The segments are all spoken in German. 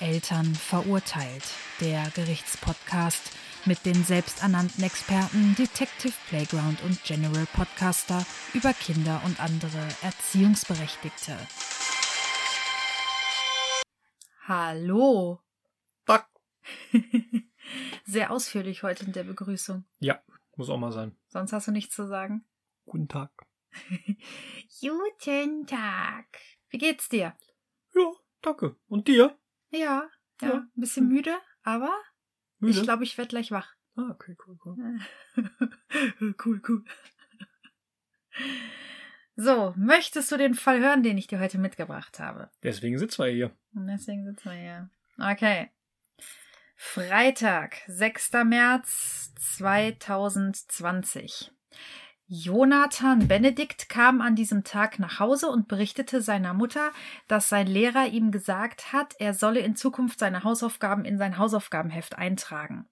Eltern verurteilt, der Gerichtspodcast mit den selbsternannten Experten Detective Playground und General Podcaster über Kinder und andere Erziehungsberechtigte. Hallo. Tag. Sehr ausführlich heute in der Begrüßung. Ja, muss auch mal sein. Sonst hast du nichts zu sagen. Guten Tag. Guten Tag. Wie geht's dir? Ja, danke. Und dir? Ja, ja, Ja. ein bisschen müde, aber Müde? ich glaube, ich werde gleich wach. Ah, okay, cool, cool. cool, cool. So, möchtest du den Fall hören, den ich dir heute mitgebracht habe? Deswegen sitzen wir hier. Deswegen sitzen wir hier. Okay. Freitag, 6. März 2020. Jonathan Benedikt kam an diesem Tag nach Hause und berichtete seiner Mutter, dass sein Lehrer ihm gesagt hat, er solle in Zukunft seine Hausaufgaben in sein Hausaufgabenheft eintragen.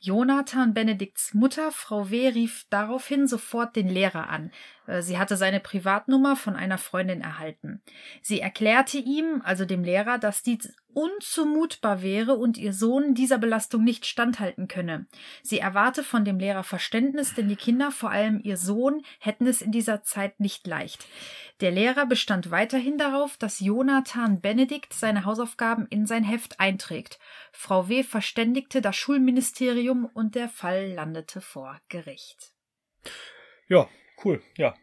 Jonathan Benedikts Mutter, Frau W., rief daraufhin sofort den Lehrer an. Äh, Sie hatte seine Privatnummer von einer Freundin erhalten. Sie erklärte ihm, also dem Lehrer, dass dies unzumutbar wäre und ihr Sohn dieser Belastung nicht standhalten könne. Sie erwarte von dem Lehrer Verständnis, denn die Kinder, vor allem ihr Sohn, hätten es in dieser Zeit nicht leicht. Der Lehrer bestand weiterhin darauf, dass Jonathan Benedikt seine Hausaufgaben in sein Heft einträgt. Frau W. verständigte das Schulministerium und der Fall landete vor Gericht. Ja, cool. Ja.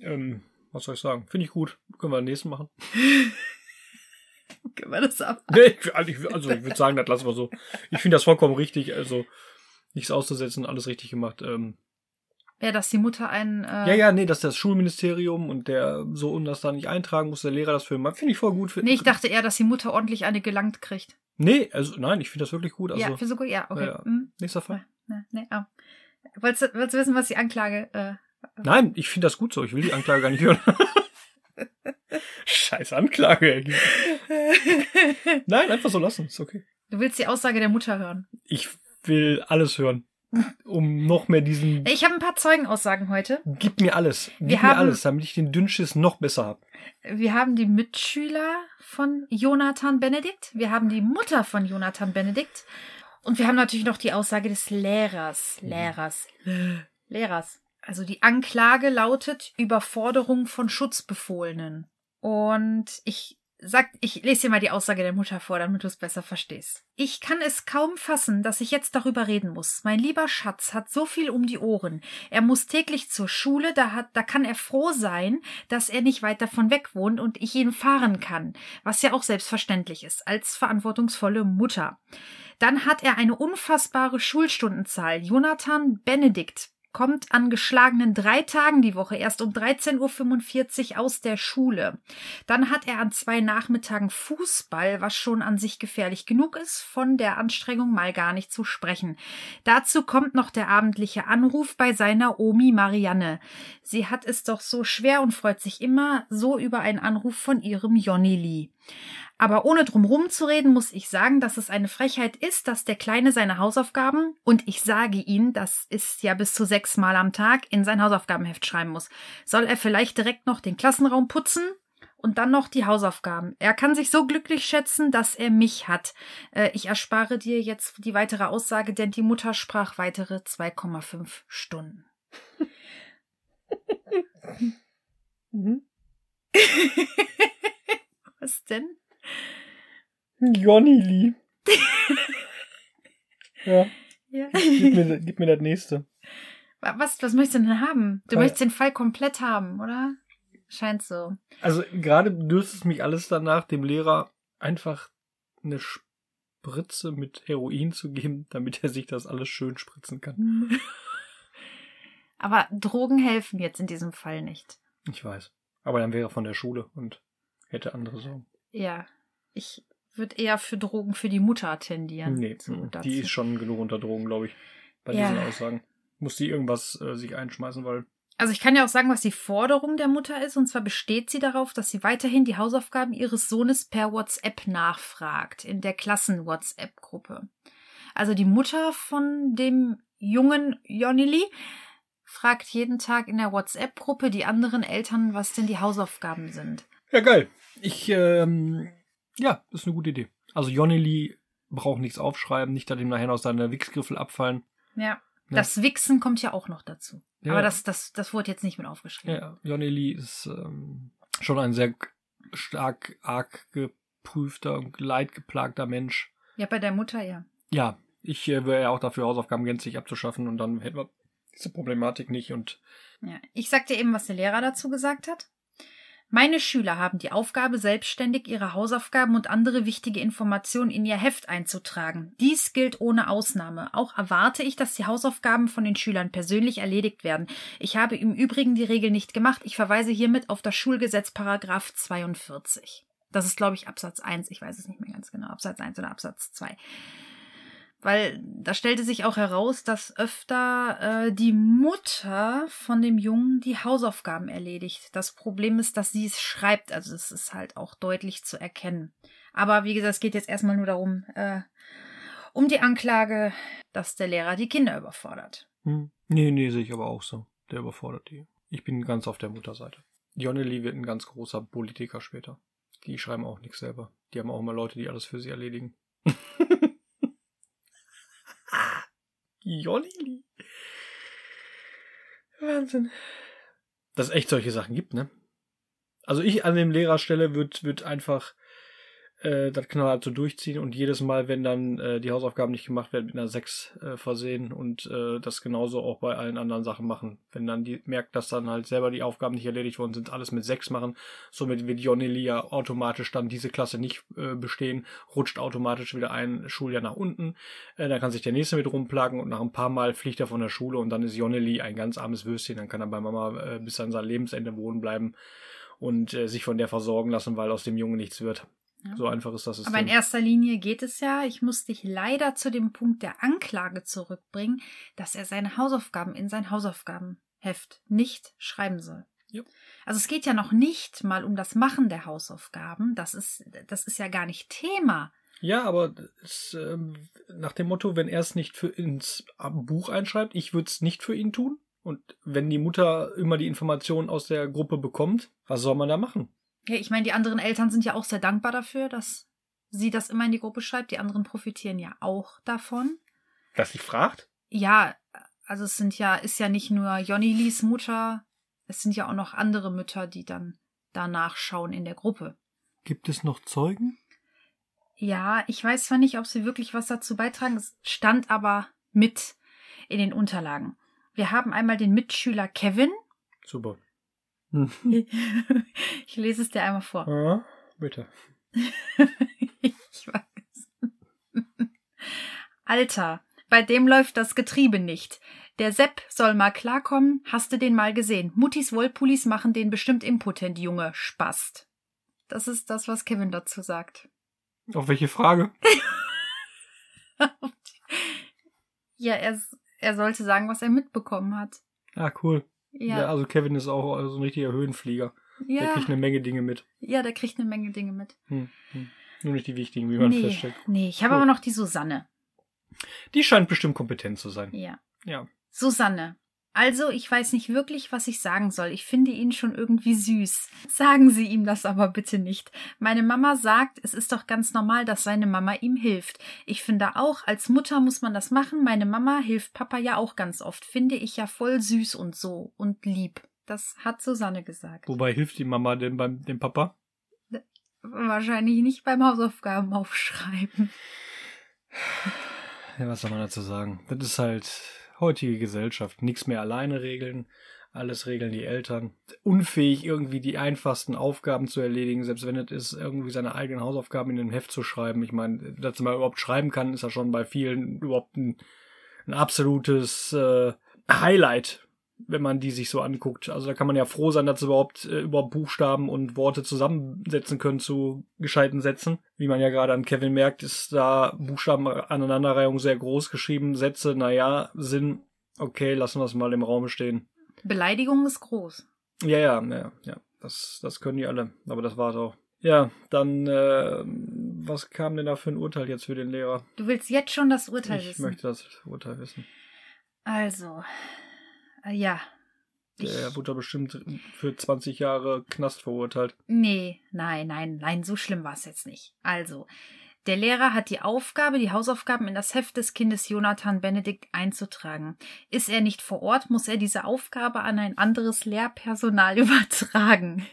Ähm, was soll ich sagen? Finde ich gut. Können wir den nächsten machen? Können wir das ab? Nee, ich, also ich, also würde sagen, das lassen wir so. Ich finde das vollkommen richtig. Also nichts auszusetzen, alles richtig gemacht. Ähm, Ja, dass die Mutter einen. Äh, ja, ja, nee, dass das Schulministerium und der so und das da nicht eintragen muss, der Lehrer das für ihn macht, finde ich voll gut. Nee, ich dachte eher, dass die Mutter ordentlich eine gelangt kriegt. Nee, also nein, ich finde das wirklich gut. Also, ja, für so gut, ja, okay. ja. Hm. nächster Fall. Nee, nee, ah. Wolltest, du- wolltest du wissen, was die Anklage. Äh, Nein, ich finde das gut so. Ich will die Anklage gar nicht hören. Scheiß Anklage. Nein, einfach so lassen. Ist okay. du willst die Aussage der Mutter hören. Ich will alles hören. Um noch mehr diesen. Ich habe ein paar Zeugenaussagen heute. Gib mir alles. Gib Wir mir haben- alles, damit ich den Dünnschiss noch besser hab. Wir haben die Mitschüler von Jonathan Benedikt. Wir haben die Mutter von Jonathan Benedikt. Und wir haben natürlich noch die Aussage des Lehrers. Lehrers. Lehrers. Also die Anklage lautet Überforderung von Schutzbefohlenen. Und ich sag, ich lese dir mal die Aussage der Mutter vor, damit du es besser verstehst. Ich kann es kaum fassen, dass ich jetzt darüber reden muss. Mein lieber Schatz hat so viel um die Ohren. Er muss täglich zur Schule, da hat, da kann er froh sein, dass er nicht weit davon weg wohnt und ich ihn fahren kann, was ja auch selbstverständlich ist, als verantwortungsvolle Mutter. Dann hat er eine unfassbare Schulstundenzahl. Jonathan Benedikt kommt an geschlagenen drei Tagen die Woche erst um 13.45 Uhr aus der Schule. Dann hat er an zwei Nachmittagen Fußball, was schon an sich gefährlich genug ist, von der Anstrengung mal gar nicht zu sprechen. Dazu kommt noch der abendliche Anruf bei seiner Omi Marianne. Sie hat es doch so schwer und freut sich immer so über einen Anruf von ihrem Jonnili. Aber ohne drumrum zu reden, muss ich sagen, dass es eine Frechheit ist, dass der Kleine seine Hausaufgaben, und ich sage ihn, das ist ja bis zu sechs Mal am Tag, in sein Hausaufgabenheft schreiben muss. Soll er vielleicht direkt noch den Klassenraum putzen? Und dann noch die Hausaufgaben. Er kann sich so glücklich schätzen, dass er mich hat. Äh, ich erspare dir jetzt die weitere Aussage, denn die Mutter sprach weitere 2,5 Stunden. Was denn? Johnny Lee. ja, Ja. gib mir, gib mir das nächste. Was, was möchtest du denn haben? Du Fall- möchtest den Fall komplett haben, oder? Scheint so. Also gerade dürfte es mich alles danach, dem Lehrer einfach eine Spritze mit Heroin zu geben, damit er sich das alles schön spritzen kann. Aber Drogen helfen jetzt in diesem Fall nicht. Ich weiß. Aber dann wäre er von der Schule und hätte andere Sorgen. Ja. Ich würde eher für Drogen für die Mutter tendieren. nee, So, die ist schon genug unter Drogen, glaube ich. Bei Ja. diesen Aussagen. Muss die irgendwas äh, sich einschmeißen, weil Also ich kann ja auch sagen, was die Forderung der Mutter ist. Und zwar besteht sie darauf, dass sie weiterhin die Hausaufgaben ihres Sohnes per WhatsApp nachfragt, in der Klassen-WhatsApp-Gruppe. Also die Mutter von dem jungen Jonili fragt jeden Tag in der WhatsApp-Gruppe die anderen Eltern, was denn die Hausaufgaben sind. Ja, geil. Ich, ähm, ja, das ist eine gute Idee. Also Joneli braucht nichts aufschreiben, nicht, dass ihm nachher noch seine Wichsgriffel abfallen. Ja. Ja. Das Wichsen kommt ja auch noch dazu. Ja. Aber das, das, das wurde jetzt nicht mit aufgeschrieben. Ja, Joneli ist ähm, schon ein sehr stark, arg geprüfter und leidgeplagter Mensch. Ja, bei der Mutter ja. Ja, ich äh, wäre ja auch dafür, Hausaufgaben gänzlich abzuschaffen und dann hätten wir diese Problematik nicht und ja. Ich sag dir eben, was der Lehrer dazu gesagt hat. Meine Schüler haben die Aufgabe, selbstständig ihre Hausaufgaben und andere wichtige Informationen in ihr Heft einzutragen. Dies gilt ohne Ausnahme. Auch erwarte ich, dass die Hausaufgaben von den Schülern persönlich erledigt werden. Ich habe im Übrigen die Regel nicht gemacht. Ich verweise hiermit auf das Schulgesetz Paragraph 42. Das ist, glaube ich, Absatz 1. Ich weiß es nicht mehr ganz genau. Absatz 1 oder Absatz 2 weil da stellte sich auch heraus, dass öfter äh, die Mutter von dem Jungen die Hausaufgaben erledigt. Das Problem ist, dass sie es schreibt, also es ist halt auch deutlich zu erkennen. Aber wie gesagt, es geht jetzt erstmal nur darum, äh, um die Anklage, dass der Lehrer die Kinder überfordert. hm. nee, nee, sehe ich aber auch so. Der überfordert die. Ich bin ganz auf der Mutterseite. Joneli wird ein ganz großer Politiker später. Die schreiben auch nichts selber. Die haben auch immer Leute, die alles für sie erledigen. Joneli. Wahnsinn. Dass es echt solche Sachen gibt, ne? Also ich an dem Lehrerstelle wird, wird einfach äh, das knallhart so durchziehen und jedes Mal, wenn dann äh, die Hausaufgaben nicht gemacht werden, mit einer 6 äh, versehen und äh, das genauso auch bei allen anderen Sachen machen. Wenn dann die merkt, dass dann halt selber die Aufgaben nicht erledigt worden sind, alles mit 6 machen, somit wird Joneli ja automatisch dann diese Klasse nicht äh, bestehen, rutscht automatisch wieder ein Schuljahr nach unten, äh, dann kann sich der nächste mit rumplagen und nach ein paar Mal fliegt er von der Schule und dann ist Joneli ein ganz armes Würstchen, dann kann er bei Mama äh, bis an sein Lebensende wohnen bleiben und äh, sich von der versorgen lassen, weil aus dem Jungen nichts wird. Ja. So einfach ist das System. Aber in erster Linie geht es ja, ich muss dich leider zu dem Punkt der Anklage zurückbringen, dass er seine Hausaufgaben in sein Hausaufgabenheft nicht schreiben soll. Ja. Also es geht ja noch nicht mal um das Machen der Hausaufgaben. Das ist, das ist ja gar nicht Thema. Ja, aber es, ähm, nach dem Motto, wenn er es nicht für ins Buch einschreibt, ich würde es nicht für ihn tun. Und wenn die Mutter immer die Informationen aus der Gruppe bekommt, was soll man da machen? Ja, ich meine, die anderen Eltern sind ja auch sehr dankbar dafür, dass sie das immer in die Gruppe schreibt. Die anderen profitieren ja auch davon. Dass sie fragt? Ja, also es sind ja, ist ja nicht nur Jonnilis Mutter, es sind ja auch noch andere Mütter, die dann danach schauen in der Gruppe. Gibt es noch Zeugen? Ja, ich weiß zwar nicht, ob sie wirklich was dazu beitragen, es stand aber mit in den Unterlagen. Wir haben einmal den Mitschüler Kevin. Super. Ich lese es dir einmal vor. Ja, bitte. ich weiß. Alter, bei dem läuft das Getriebe nicht. Der Sepp soll mal klarkommen, hast du den mal gesehen? Muttis Wollpullis machen den bestimmt impotent, Junge, Spast. Das ist das, was Kevin dazu sagt. Auf welche Frage? ja, er, er sollte sagen, was er mitbekommen hat. Ah, cool. Ja, Ja, also Kevin ist auch so ein richtiger Höhenflieger. Der ja, kriegt eine Menge Dinge mit. ja, der kriegt eine Menge Dinge mit. Hm, hm. Nur nicht die wichtigen, wie man Nee, feststellt. nee, ich habe Cool. aber noch die Susanne. Die scheint bestimmt kompetent zu sein. Ja. Ja. Susanne. Also, ich weiß nicht wirklich, was ich sagen soll. Ich finde ihn schon irgendwie süß. Sagen Sie ihm das aber bitte nicht. Meine Mama sagt, es ist doch ganz normal, dass seine Mama ihm hilft. Ich finde auch, als Mutter muss man das machen. Meine Mama hilft Papa ja auch ganz oft. Finde ich ja voll süß und so und lieb. Das hat Susanne gesagt. Wobei hilft die Mama denn beim dem Papa? Wahrscheinlich nicht beim Hausaufgaben aufschreiben. Ja, was soll man dazu sagen? Das ist halt heutige Gesellschaft. Nichts mehr alleine regeln. Alles regeln die Eltern. Unfähig, irgendwie die einfachsten Aufgaben zu erledigen, selbst wenn es ist, irgendwie seine eigenen Hausaufgaben in ein Heft zu schreiben. Ich meine, dass man überhaupt schreiben kann, ist ja schon bei vielen überhaupt ein, ein absolutes äh, Highlight, wenn man die sich so anguckt. Also da kann man ja froh sein, dass sie überhaupt, äh, überhaupt Buchstaben und Worte zusammensetzen können zu gescheiten Sätzen. Wie man ja gerade an Kevin merkt, ist da Buchstabenaneinanderreihung sehr groß geschrieben. Sätze, naja, Sinn, okay, lassen wir es mal im Raum stehen. Beleidigung ist groß. Ja, ja, ja, ja. Das, das können die alle. Aber das war's auch. Ja, dann, äh, was kam denn da für ein Urteil jetzt für den Lehrer? Du willst jetzt schon das Urteil ich wissen. möchte das Urteil wissen. Also, ja. Ich, Der wurde da bestimmt für 20 Jahre Knast verurteilt. nee, nein, nein, nein, so schlimm war es jetzt nicht. Also, Der Lehrer hat die Aufgabe, die Hausaufgaben in das Heft des Kindes Jonathan Benedikt einzutragen. Ist er nicht vor Ort, muss er diese Aufgabe an ein anderes Lehrpersonal übertragen.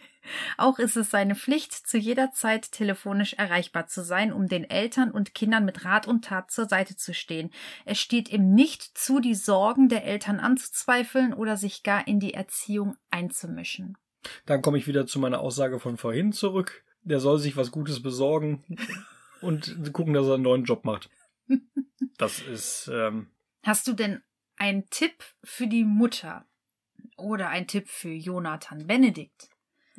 Auch ist es seine Pflicht, zu jeder Zeit telefonisch erreichbar zu sein, um den Eltern und Kindern mit Rat und Tat zur Seite zu stehen. Es steht ihm nicht zu, die Sorgen der Eltern anzuzweifeln oder sich gar in die Erziehung einzumischen. Dann komme ich wieder zu meiner Aussage von vorhin zurück. Der soll sich was Gutes besorgen und gucken, dass er einen neuen Job macht. Das ist. Ähm, Hast du denn einen Tipp für die Mutter oder einen Tipp für Jonathan Benedikt?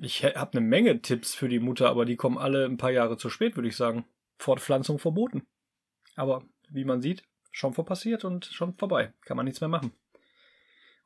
Ich habe eine Menge Tipps für die Mutter, aber die kommen alle ein paar Jahre zu spät, würde ich sagen. Fortpflanzung verboten. Aber wie man sieht, schon passiert und schon vorbei. Kann man nichts mehr machen.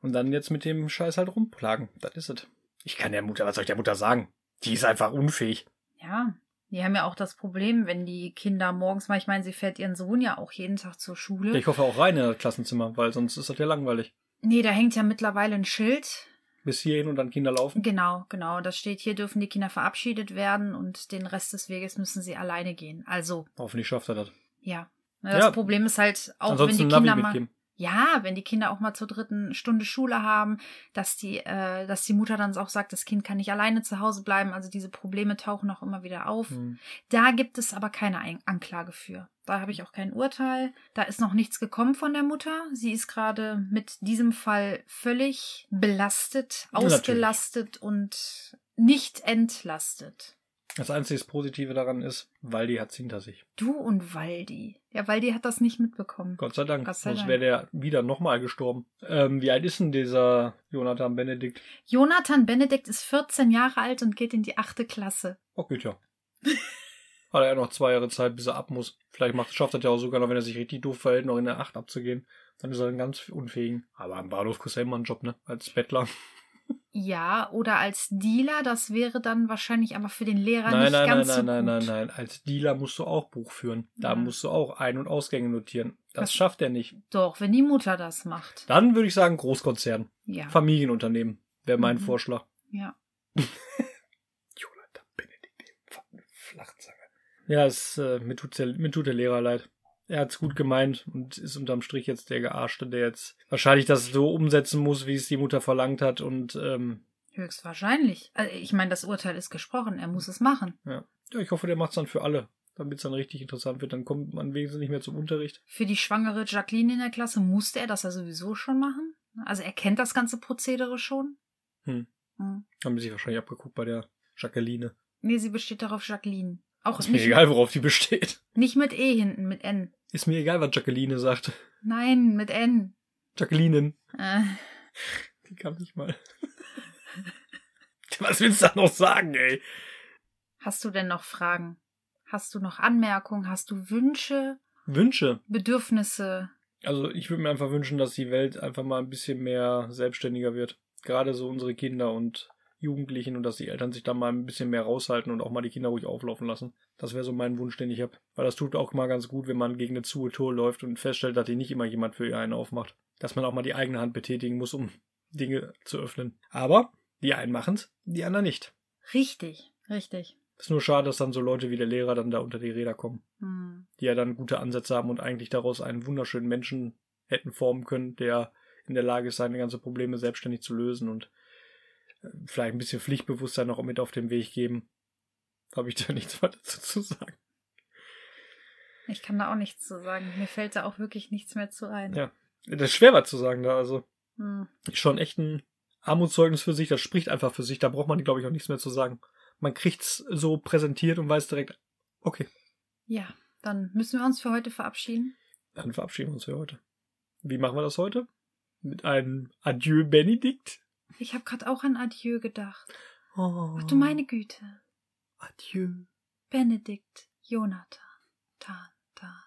Und dann jetzt mit dem Scheiß halt rumplagen. Das ist es. Ich kann der Mutter, was soll ich der Mutter sagen? Die ist einfach unfähig. Ja, die haben ja auch das Problem, wenn die Kinder morgens mal, ich meine, sie fährt ihren Sohn ja auch jeden Tag zur Schule. Ich hoffe auch rein in das Klassenzimmer, weil sonst ist das ja langweilig. Nee, da hängt ja mittlerweile ein Schild. Bis hierhin und dann Kinder laufen. Genau, genau. Das steht hier, dürfen die Kinder verabschiedet werden und den Rest des Weges müssen sie alleine gehen. Also, Hoffentlich schafft er das. ja. Das Ja. Problem ist halt auch, Ansonsten wenn die Kinder mal. Ja, wenn die Kinder auch mal zur dritten Stunde Schule haben, dass die, äh, dass die Mutter dann auch sagt, das Kind kann nicht alleine zu Hause bleiben. Also diese Probleme tauchen auch immer wieder auf. Hm. Da gibt es aber keine Ein Anklage für. Da habe ich auch kein Urteil. Da ist noch nichts gekommen von der Mutter. Sie ist gerade mit diesem Fall völlig belastet, Natürlich. ausgelastet und nicht entlastet. Das einzige Positive daran ist, Waldi hat's hinter sich. Du und Waldi. Ja, Waldi hat das nicht mitbekommen. Gott sei Dank. Gott sei Sonst wäre der wieder nochmal gestorben. Ähm, wie alt ist denn dieser Jonathan Benedikt? Jonathan Benedikt ist 14 Jahre alt und geht in die achte Klasse. Oh, geht ja. Hat er ja noch zwei Jahre Zeit, bis er ab muss. Vielleicht macht, schafft er ja auch sogar noch, wenn er sich richtig doof verhält, noch in der Acht abzugehen. Dann ist er dann ganz unfähigen. Aber am Bahnhof kriegst du immer einen Job, ne? Als Bettler. Ja, oder als Dealer, das wäre dann wahrscheinlich aber für den Lehrer Nein, nicht nein, nein, ganz nein, so nein, gut. nein, nein. Als Dealer musst du auch Buch führen. Da Ja. musst du auch Ein- und Ausgänge notieren. Das Was- schafft er nicht. Doch, wenn die Mutter das macht. Dann würde ich sagen Großkonzern. Ja. Familienunternehmen wäre mein Mhm. Vorschlag. ja. Jonathan Benedikt, den Flachzange. Ja, es, äh, mir, tut's der, mir tut der Lehrer leid. Er hat's gut gemeint und ist unterm Strich jetzt der Gearschte, der jetzt wahrscheinlich das so umsetzen muss, wie es die Mutter verlangt hat. Und ähm, Höchstwahrscheinlich. Also ich meine, das Urteil ist gesprochen, er muss es machen. ja. ja, ich hoffe, der macht's dann für alle, damit es dann richtig interessant wird. Dann kommt man wenigstens nicht mehr zum Unterricht. Für die schwangere Jacqueline in der Klasse musste er das ja sowieso schon machen. Also er kennt das ganze Prozedere schon. Hm. Hm. Haben sie sich wahrscheinlich abgeguckt bei der Jacqueline. Nee, sie besteht darauf Jacqueline. Auch Ist mir nicht, egal, worauf die besteht. nicht mit E hinten, mit N. Ist mir egal, was Jacqueline sagt. Nein, mit N. Jacqueline. Äh, Die kam nicht mal. Was willst du da noch sagen, ey? hast du denn noch Fragen? Hast du noch Anmerkungen? Hast du Wünsche, Wünsche. Bedürfnisse? Also ich würde mir einfach wünschen, dass die Welt einfach mal ein bisschen mehr selbstständiger wird. Gerade so unsere Kinder und Jugendlichen und dass die Eltern sich da mal ein bisschen mehr raushalten und auch mal die Kinder ruhig auflaufen lassen. Das wäre so mein Wunsch, den ich habe. Weil das tut auch mal ganz gut, wenn man gegen eine zu Tor läuft und feststellt, dass die nicht immer jemand für einen aufmacht. Dass man auch mal die eigene Hand betätigen muss, um Dinge zu öffnen. Aber die einen machen's, die anderen nicht. Richtig, richtig. Ist nur schade, dass dann so Leute wie der Lehrer dann da unter die Räder kommen. Hm. die ja dann gute Ansätze haben und eigentlich daraus einen wunderschönen Menschen hätten formen können, der in der Lage ist, seine ganzen Probleme selbstständig zu lösen und vielleicht ein bisschen Pflichtbewusstsein noch mit auf den Weg geben. Habe ich da nichts weiter dazu zu sagen. Ich kann da auch nichts zu sagen. Mir fällt da auch wirklich nichts mehr zu ein. Ja. Das ist schwer was zu sagen da, also Hm. schon echt ein Armutszeugnis für sich, das spricht einfach für sich, da braucht man, glaube ich, auch nichts mehr zu sagen. Man kriegt's so präsentiert und weiß direkt, okay, Ja, dann müssen wir uns für heute verabschieden. dann verabschieden wir uns für heute. Wie machen wir das heute? Mit einem Adieu Benedikt? Ich habe gerade auch an Adieu gedacht. Oh. Ach du meine Güte. Adieu. Benedikt, Jonathan, Tan, Tan.